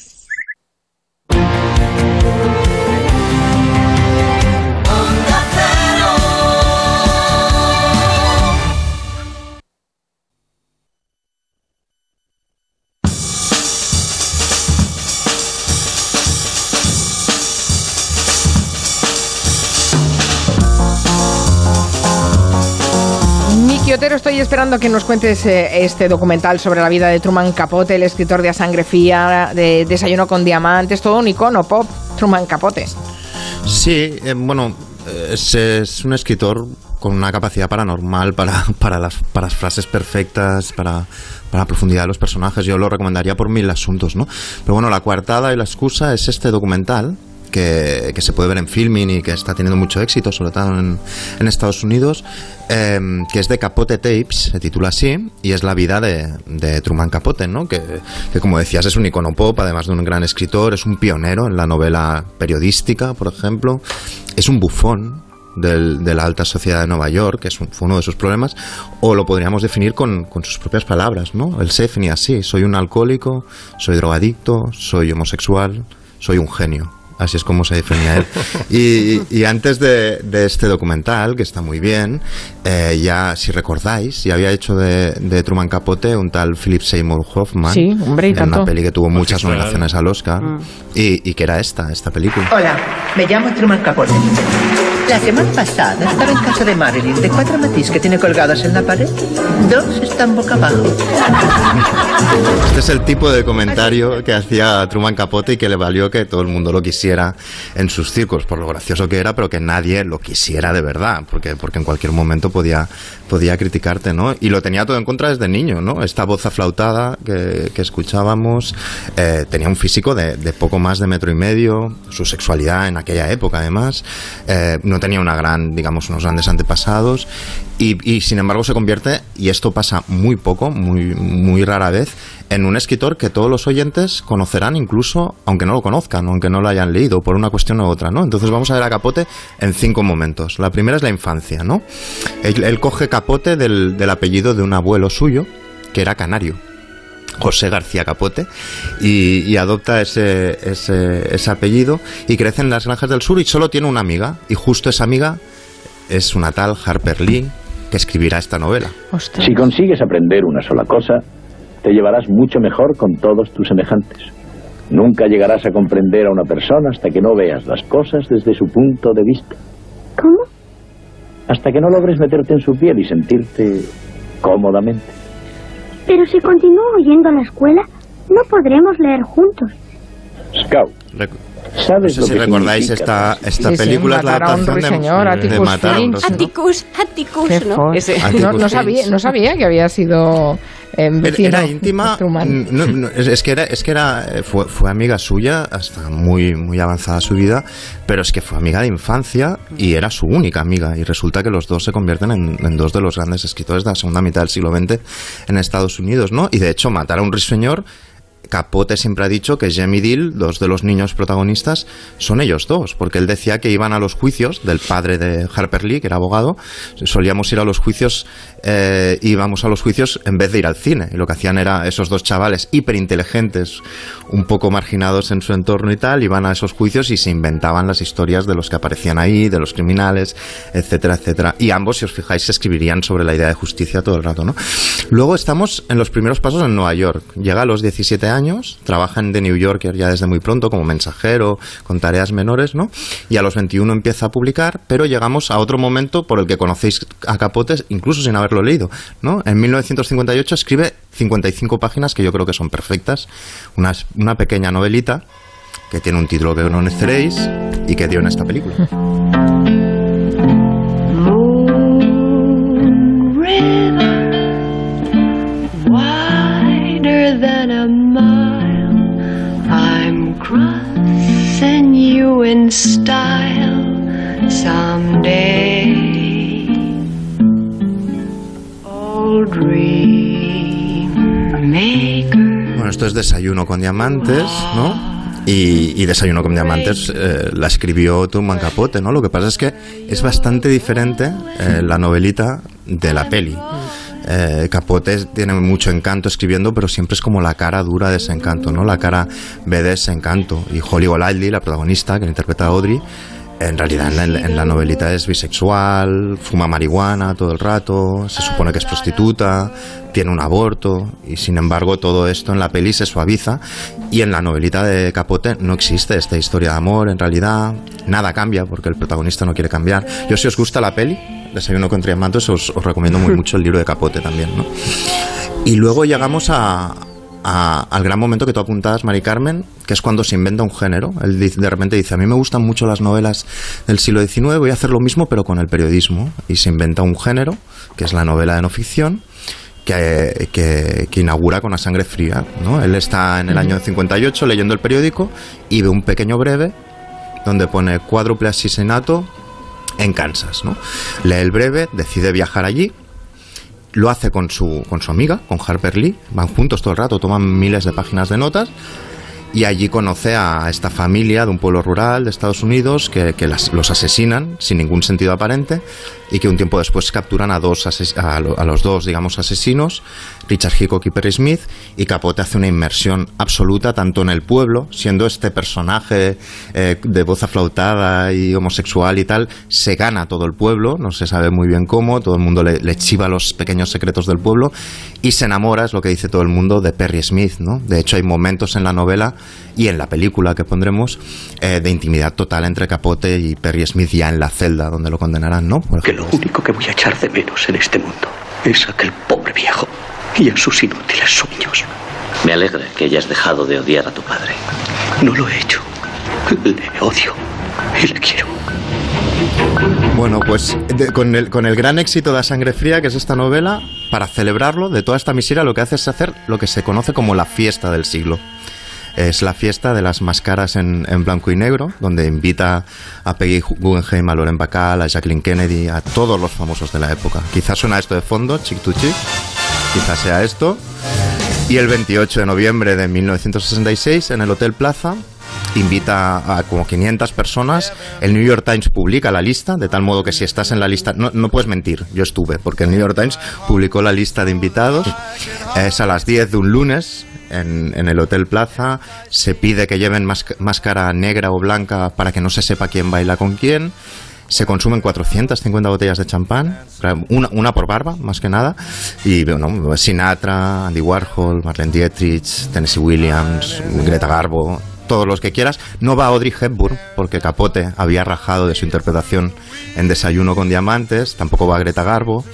Estoy esperando que nos cuentes eh, este documental sobre la vida de Truman Capote, el escritor de A Sangre Fría, de Desayuno con Diamantes, todo un icono pop, Truman Capote. Sí, eh, bueno, eh, es, un escritor con una capacidad paranormal para, para las frases perfectas, para, para la profundidad de los personajes. Yo lo recomendaría por mil asuntos, ¿no? Pero bueno, la coartada y la excusa es este documental que, se puede ver en filming y que está teniendo mucho éxito, sobre todo en, Estados Unidos, eh, que es de Capote Tapes, se titula así, y es la vida de, Truman Capote, ¿no? Que, como decías, es un icono pop, además de un gran escritor, es un pionero en la novela periodística, por ejemplo, es un bufón, del, de la alta sociedad de Nueva York, que es un, fue uno de sus problemas, o lo podríamos definir con, sus propias palabras, ¿no? Él se así, soy un alcohólico, soy drogadicto, soy homosexual, soy un genio. Así es como se definía él. Y, y antes de, de, este documental, que está muy bien, eh, ya, si recordáis, ya había hecho de, de, Truman Capote un tal Philip Seymour Hoffman. Sí, hombre, y en tanto. una peli que tuvo muchas nominaciones al Oscar. Mm. Y, y que era esta, esta película. Hola, me llamo Truman Capote. La semana pasada estaba en casa de Marilyn de cuatro matís que tiene colgados en la pared. Dos están boca abajo. Este es el tipo de comentario que hacía Truman Capote y que le valió que todo el mundo lo quisiera en sus circos, por lo gracioso que era, pero que nadie lo quisiera de verdad, porque, porque en cualquier momento podía, podía criticarte, ¿no? Y lo tenía todo en contra desde niño, ¿no? Esta voz aflautada que, que escuchábamos, eh, tenía un físico de, de, poco más de metro y medio, su sexualidad en aquella época, además, eh, no tenía una gran, digamos, unos grandes antepasados y, sin embargo se convierte, y esto pasa muy poco, muy, muy rara vez, en un escritor que todos los oyentes conocerán incluso aunque no lo conozcan, aunque no lo hayan leído, por una cuestión u otra, ¿no? Entonces vamos a ver a Capote en cinco momentos. La primera es la infancia, ¿no? Él, coge Capote del, del apellido de un abuelo suyo, que era canario. José García Capote, y, adopta ese, ese, ese, apellido y crece en las granjas del sur y solo tiene una amiga, y justo esa amiga es una tal Harper Lee que escribirá esta novela. Si consigues aprender una sola cosa, te llevarás mucho mejor con todos tus semejantes. Nunca llegarás a comprender a una persona hasta que no veas las cosas desde su punto de vista. ¿Cómo? Hasta que no logres meterte en su piel y sentirte cómodamente. Pero si continúo yendo a la escuela, no podremos leer juntos. Scout. ¿Sabes no sé si recordáis esta, esta película, es la adaptación de, de, matar a un Atticus, Atticus, ¿no? Ese. no, no, sabía, no sabía que había sido eh, era íntima es, que era es que era eh, fue, fue, amiga suya hasta muy muy avanzada su vida pero es que fue amiga de infancia y era su única amiga y resulta que los dos se convierten en, en dos de los grandes escritores de la segunda mitad del siglo XX en Estados Unidos no y de hecho matar a un ruiseñor Capote siempre ha dicho que Jem y Dill, dos de los niños protagonistas, son ellos dos, porque él decía que iban a los juicios del padre de Harper Lee, que era abogado, solíamos ir a los juicios, eh, íbamos a los juicios en vez de ir al cine, lo que hacían era esos dos chavales hiperinteligentes, un poco marginados en su entorno y tal, iban a esos juicios y se inventaban las historias de los que aparecían ahí, de los criminales, etcétera, etcétera. Y ambos, si os fijáis, escribirían sobre la idea de justicia todo el rato, ¿no? Luego estamos en los primeros pasos en Nueva York. Llega a los 17 años años, trabaja en The New Yorker ya desde muy pronto como mensajero, con tareas menores, ¿no? Y a los 21 empieza a publicar, pero llegamos a otro momento por el que conocéis a Capotes, incluso sin haberlo leído, ¿no? En 1958 escribe 55 páginas que yo creo que son perfectas, una, una pequeña novelita que tiene un título que no conoceréis y que dio en esta película. Bueno, esto es Desayuno con Diamantes, ¿no? Y, Desayuno con Diamantes eh, la escribió Truman Capote, ¿no? Lo que pasa es que es bastante diferente eh, la novelita de la peli. Eh, Capote tiene mucho encanto escribiendo, pero siempre es como la cara dura de ese encanto, ¿no? La cara B de ese encanto. Y Holly Golightly, la protagonista, que interpreta a Audrey, en realidad en la, novelita es bisexual, fuma marihuana todo el rato, se supone que es prostituta, tiene un aborto y sin embargo todo esto en la peli se suaviza y en la novelita de Capote no existe esta historia de amor, en realidad nada cambia porque el protagonista no quiere cambiar. Yo si os gusta la peli, Desayuno con Triamantos, os, os recomiendo muy mucho el libro de Capote también, ¿no? Y luego llegamos a, al gran momento que tú apuntabas, Mari Carmen, que es cuando se inventa un género. Él de repente dice, a mí me gustan mucho las novelas del siglo XIX, voy a hacer lo mismo pero con el periodismo. Y se inventa un género, que es la novela de no ficción, que, que, inaugura con la sangre fría. ¿no? Él está en el año 58 leyendo el periódico y ve un pequeño breve donde pone cuádruple asesinato en Kansas. ¿no? Lee el breve, decide viajar allí lo hace con su, con su amiga, con Harper Lee. Van juntos todo el rato, toman miles de páginas de notas y allí conoce a esta familia de un pueblo rural de Estados Unidos que, los asesinan sin ningún sentido aparente y que un tiempo después capturan a, dos a, los dos, digamos, asesinos, Richard Hickok y Perry Smith, y Capote hace una inmersión absoluta tanto en el pueblo, siendo este personaje eh, de voz aflautada y homosexual y tal, se gana todo el pueblo, no se sabe muy bien cómo, todo el mundo le, le chiva los pequeños secretos del pueblo y se enamora, es lo que dice todo el mundo, de Perry Smith, ¿no? De hecho hay momentos en la novela y en la película que pondremos eh, de intimidad total entre Capote y Perry Smith ya en la celda donde lo condenarán, ¿no? Lo único que voy a echar de menos en este mundo es aquel pobre viejo y a sus inútiles sueños. Me alegra que hayas dejado de odiar a tu padre. No lo he hecho. Le odio y le quiero. Bueno, pues con, el, con el gran éxito de La Sangre Fría, que es esta novela, para celebrarlo de toda esta miseria, lo que hace es hacer lo que se conoce como la fiesta del siglo. Es la fiesta de las máscaras en, blanco y negro, donde invita a Peggy Guggenheim, a Loren Bacall, a Jacqueline Kennedy, a todos los famosos de la época. Quizás suena esto de fondo, chic to chic, quizás sea esto. Y el 28 de noviembre de 1966, en el Hotel Plaza, invita a como 500 personas. El New York Times publica la lista, de tal modo que si estás en la lista, no puedes mentir, yo estuve, porque el New York Times publicó la lista de invitados. Es a las 10 de un lunes. En, en el Hotel Plaza se pide que lleven másc- máscara negra o blanca para que no se sepa quién baila con quién. Se consumen 450 botellas de champán, una, una por barba, más que nada. Y bueno, Sinatra, Andy Warhol, Marlene Dietrich, Tennessee Williams, Greta Garbo, todos los que quieras. No va Audrey Hepburn, porque Capote había rajado de su interpretación en Desayuno con Diamantes. Tampoco va Greta Garbo.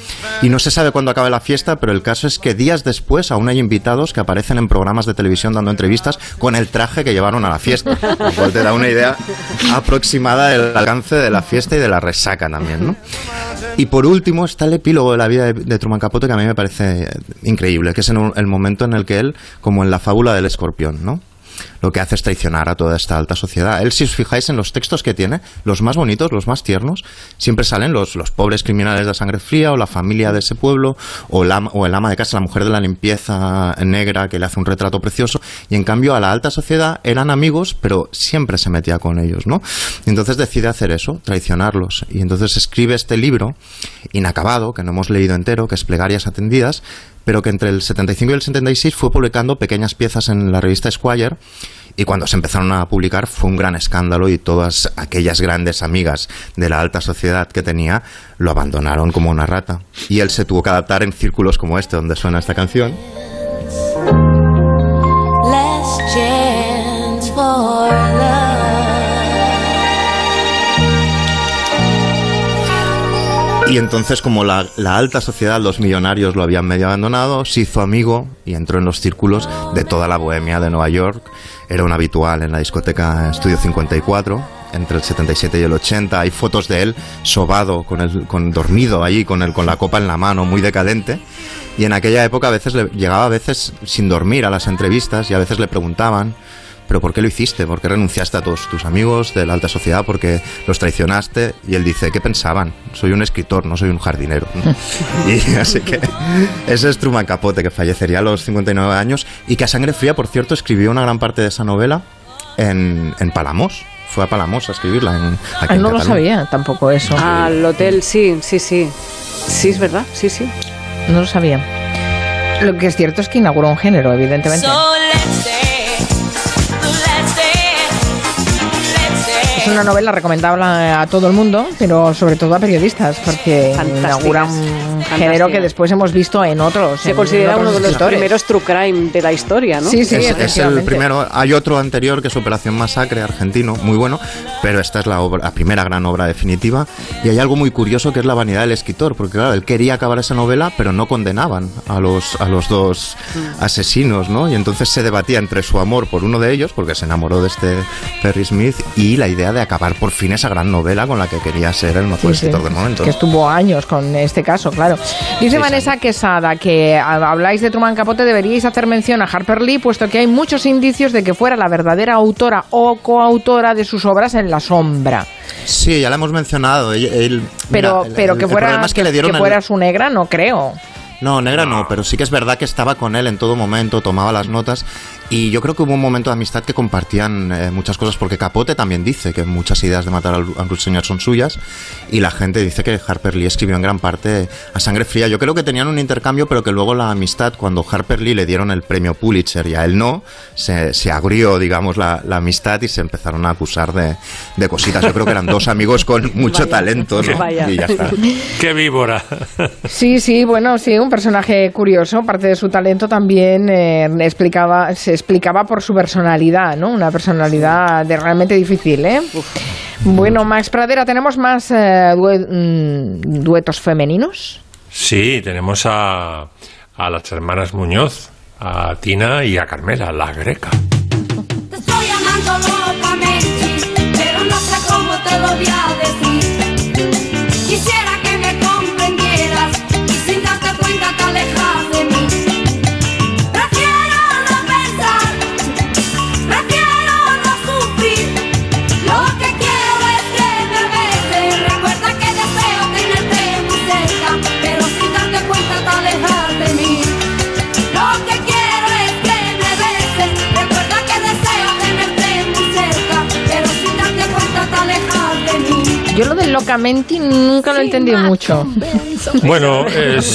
Y no se sabe cuándo acaba la fiesta, pero el caso es que días después aún hay invitados que aparecen en programas de televisión dando entrevistas con el traje que llevaron a la fiesta. Lo te da una idea aproximada del alcance de la fiesta y de la resaca también, ¿no? Y por último está el epílogo de la vida de, Truman Capote que a mí me parece increíble, que es el momento en el que él, como en la fábula del escorpión, ¿no? Lo que hace es traicionar a toda esta alta sociedad. Él, si os fijáis en los textos que tiene, los más bonitos, los más tiernos, siempre salen los, los pobres criminales de sangre fría o la familia de ese pueblo o, la, o el ama de casa, la mujer de la limpieza negra que le hace un retrato precioso. Y en cambio a la alta sociedad eran amigos, pero siempre se metía con ellos, ¿no? Y entonces decide hacer eso, traicionarlos. Y entonces escribe este libro inacabado, que no hemos leído entero, que es Plegarias Atendidas, pero que entre el 75 y el 76 fue publicando pequeñas piezas en la revista Squire y cuando se empezaron a publicar fue un gran escándalo y todas aquellas grandes amigas de la alta sociedad que tenía lo abandonaron como una rata. Y él se tuvo que adaptar en círculos como este donde suena esta canción. Y entonces, como la, alta sociedad, los millonarios lo habían medio abandonado, se hizo amigo y entró en los círculos de toda la bohemia de Nueva York. Era un habitual en la discoteca Estudio 54, entre el 77 y el 80. Hay fotos de él sobado, con el, con, dormido allí, con, el, con la copa en la mano, muy decadente. Y en aquella época a veces le, llegaba a veces sin dormir a las entrevistas y a veces le preguntaban ¿pero por qué lo hiciste? ¿Por qué renunciaste a todos tus amigos de la alta sociedad? ¿Porque los traicionaste? Y él dice, ¿qué pensaban? Soy un escritor, no soy un jardinero. ¿no? y así que ese es Truman Capote, que fallecería a los 59 años y que a sangre fría, por cierto, escribió una gran parte de esa novela en, en Palamos. Fue a Palamos a escribirla. En, aquí Ah, en no lo sabía tampoco eso. Al hotel, sí, sí, sí. Sí, es verdad, sí, sí. No lo sabía. Lo que es cierto es que inauguró un género, evidentemente. So Es una novela recomendable a todo el mundo, pero sobre todo a periodistas, porque inaugura un género que después hemos visto en otros. Se en considera otros uno de los primeros true crime de la historia, ¿no? Sí, sí, es, es el primero. Hay otro anterior que es Operación Masacre, argentino, muy bueno, pero esta es la, obra- la primera gran obra definitiva. Y hay algo muy curioso que es la vanidad del escritor, porque claro, él quería acabar esa novela, pero no condenaban a los, a los dos asesinos, ¿no? Y entonces se debatía entre su amor por uno de ellos, porque se enamoró de este Perry Smith, y la idea de acabar por fin esa gran novela con la que quería ser el mejor Sí, sí, escritor del momento. Que estuvo años con este caso, claro. Dice Vanessa Quesada que a- habláis de Truman Capote, deberíais hacer mención a Harper Lee, puesto que hay muchos indicios de que fuera la verdadera autora o coautora de sus obras en la sombra. Sí, ya la hemos mencionado. Pero, mira, el- pero que el fuera, es que le dieron que el- fuera su negra, no creo. No, negra no, pero sí que es verdad que estaba con él en todo momento, tomaba las notas y yo creo que hubo un momento de amistad que compartían eh, muchas cosas porque Capote también dice que muchas ideas de matar al, al ruiseñor son suyas y la gente dice que Harper Lee escribió en gran parte a sangre fría. Yo creo que tenían un intercambio, pero que luego la amistad, cuando Harper Lee le dieron el premio Pulitzer y a él no, se, se agrió, digamos, la, la amistad y se empezaron a acusar de, de cositas. Yo creo que eran dos amigos con mucho Vaya. talento, ¿no? Vaya. Y ya está. ¡Qué víbora! Sí, sí, bueno, sí, un personaje curioso. Parte de su talento también eh, explicaba, se explicaba por su personalidad, ¿no? Una personalidad de realmente difícil, ¿eh? Bueno, Max Pradera, ¿tenemos más eh, due- mm, duetos femeninos? Sí, tenemos a, a las hermanas Muñoz, a Tina y a Carmela, la greca. Te estoy amando locamente, pero no sé cómo te lo voy a decir. Quisiera locamente nunca lo he entendido mucho. Bueno,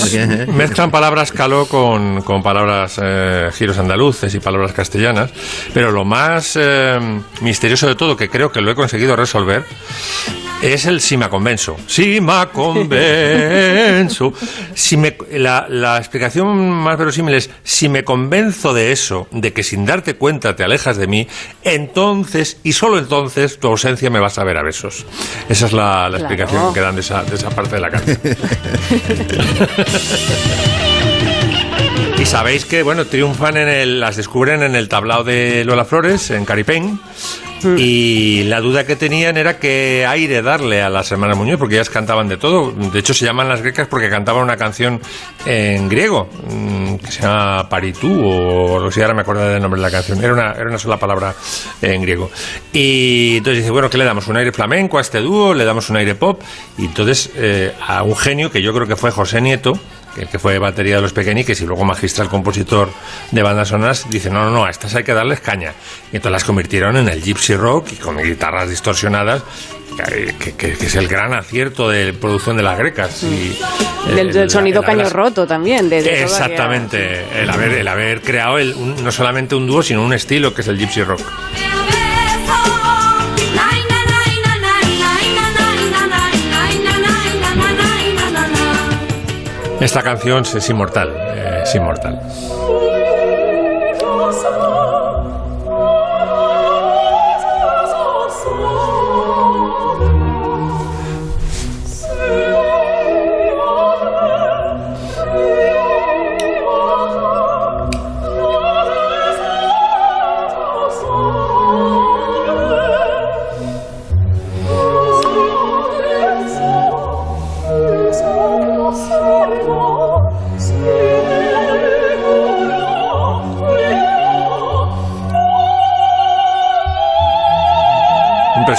mezclan palabras caló con, con palabras eh, giros andaluces y palabras castellanas, pero lo más eh, misterioso de todo, que creo que lo he conseguido resolver, es el si me convenzo. Si me convenzo. Si me, la, la explicación más verosímil es, si me convenzo de eso, de que sin darte cuenta te alejas de mí, entonces, y solo entonces, tu ausencia me va a saber a besos. Esa es la, la explicación que dan de esa, de esa parte de la canción. Y sabéis que, bueno, triunfan en el, las descubren en el tablao de Lola Flores, en Caripén. Y la duda que tenían era qué aire darle a las hermanas Muñoz, porque ellas cantaban de todo. De hecho, se llaman las grecas porque cantaban una canción en griego, mm, que se llama Paritú, o no sé, ahora me acuerdo del nombre de la canción. Era una, era una sola palabra en griego. Y entonces dice, bueno, ¿qué le damos? ¿Un aire flamenco a este dúo? ¿Le damos un aire pop? Y entonces, eh, a un genio que yo creo que fue José Nieto, el que fue batería de los pequeñiques y luego magistral compositor de bandas sonoras, dice, no, no, no, a estas hay que darles caña. Y entonces las convirtieron en el gypsy rock y con guitarras distorsionadas, que, es el gran acierto de producción de las grecas. Y, del, sonido caño roto también. De, exactamente, el haber, el haber creado el, no solamente un dúo, sino un estilo que es el gypsy rock. Esta canción es inmortal, eh, es inmortal.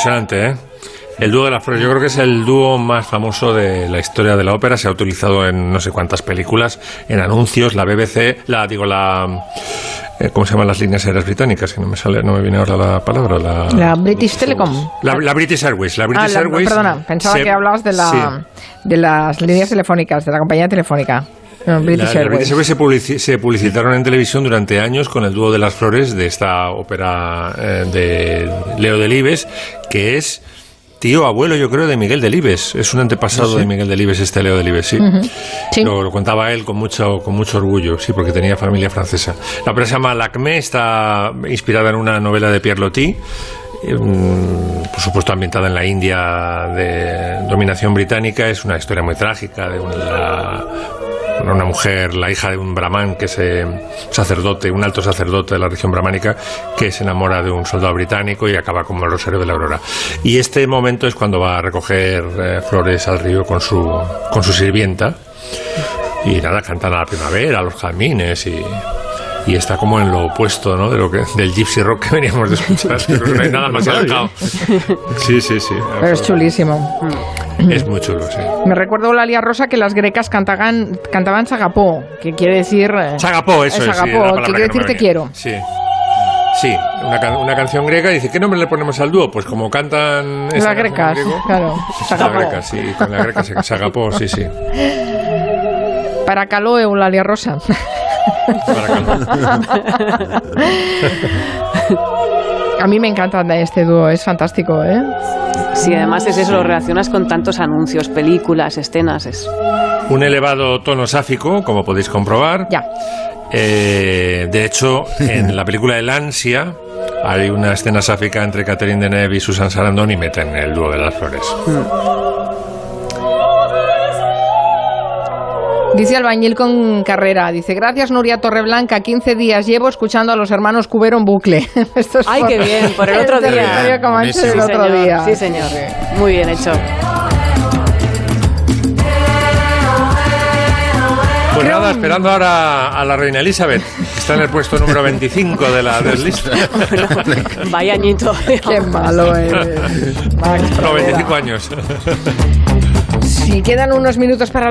Impresionante, ¿eh? El dúo de las flores, yo creo que es el dúo más famoso de la historia de la ópera. Se ha utilizado en no sé cuántas películas, en anuncios, la BBC, la digo la eh, ¿cómo se llaman las líneas aéreas británicas? Que no me sale, no me viene ahora la palabra. La, British Telecom. La, British Airways. La British ah, Airways. Perdona, pensaba que hablabas de la de las líneas telefónicas, de la compañía telefónica. British Airways. se, publicitaron en televisión durante años con el dúo de las flores de esta ópera eh, de Leo Delibes, que es tío abuelo, yo creo, de Miguel Delibes. Es un antepasado de Miguel Delibes, este Leo Delibes, sí. Lo, contaba él con mucho, con mucho orgullo, sí, porque tenía familia francesa. La ópera se llama Lacme, está inspirada en una novela de Pierre Loti mm, por supuesto ambientada en la India de dominación británica, es una historia muy trágica de una una mujer, la hija de un brahman, que es eh, sacerdote, un alto sacerdote de la región brahmánica, que se enamora de un soldado británico y acaba como el rosario de la aurora. Y este momento es cuando va a recoger eh, flores al río con su, con su sirvienta. Y nada, cantan a la primavera, a los jazmines y y está como en lo opuesto ¿no? de lo que del gypsy rock que veníamos de escuchar no hay nada más alejado sí sí sí pero es chulísimo es muy chulo sí me recuerdo la Lía Rosa que las grecas cantaban cantaban sagapó que quiere decir eh, sagapó eso es, sagapó, que quiere decir te quiero sí Sí, una, una, canción griega y dice, ¿qué nombre le ponemos al dúo? Pues como cantan... Las grecas, claro. Las grecas, sí, con la greca Sagapó, sí, sí. Para la Lía Rosa. A mí me encanta este dúo, es fantástico, ¿eh? Sí, además es eso, lo relacionas con tantos anuncios, películas, escenas. Es... Un elevado tono sáfico, como podéis comprobar. Ya. Eh, de hecho, en la película El Ansia hay una escena sáfica entre Catherine Deneuve y Susan Sarandon y meten el dúo de las flores. Mm. Dice Albañil con carrera, dice, gracias Nuria Torreblanca, 15 días llevo escuchando a los hermanos Cubero en bucle. Ay, qué bien, por el otro día. el otro día. Sí, señor. Muy bien hecho. Pues nada, esperando ahora a la reina Elizabeth, que está en el puesto número 25 de la lista. vaya añito. Qué malo eres. no, 25 años. Si quedan unos minutos para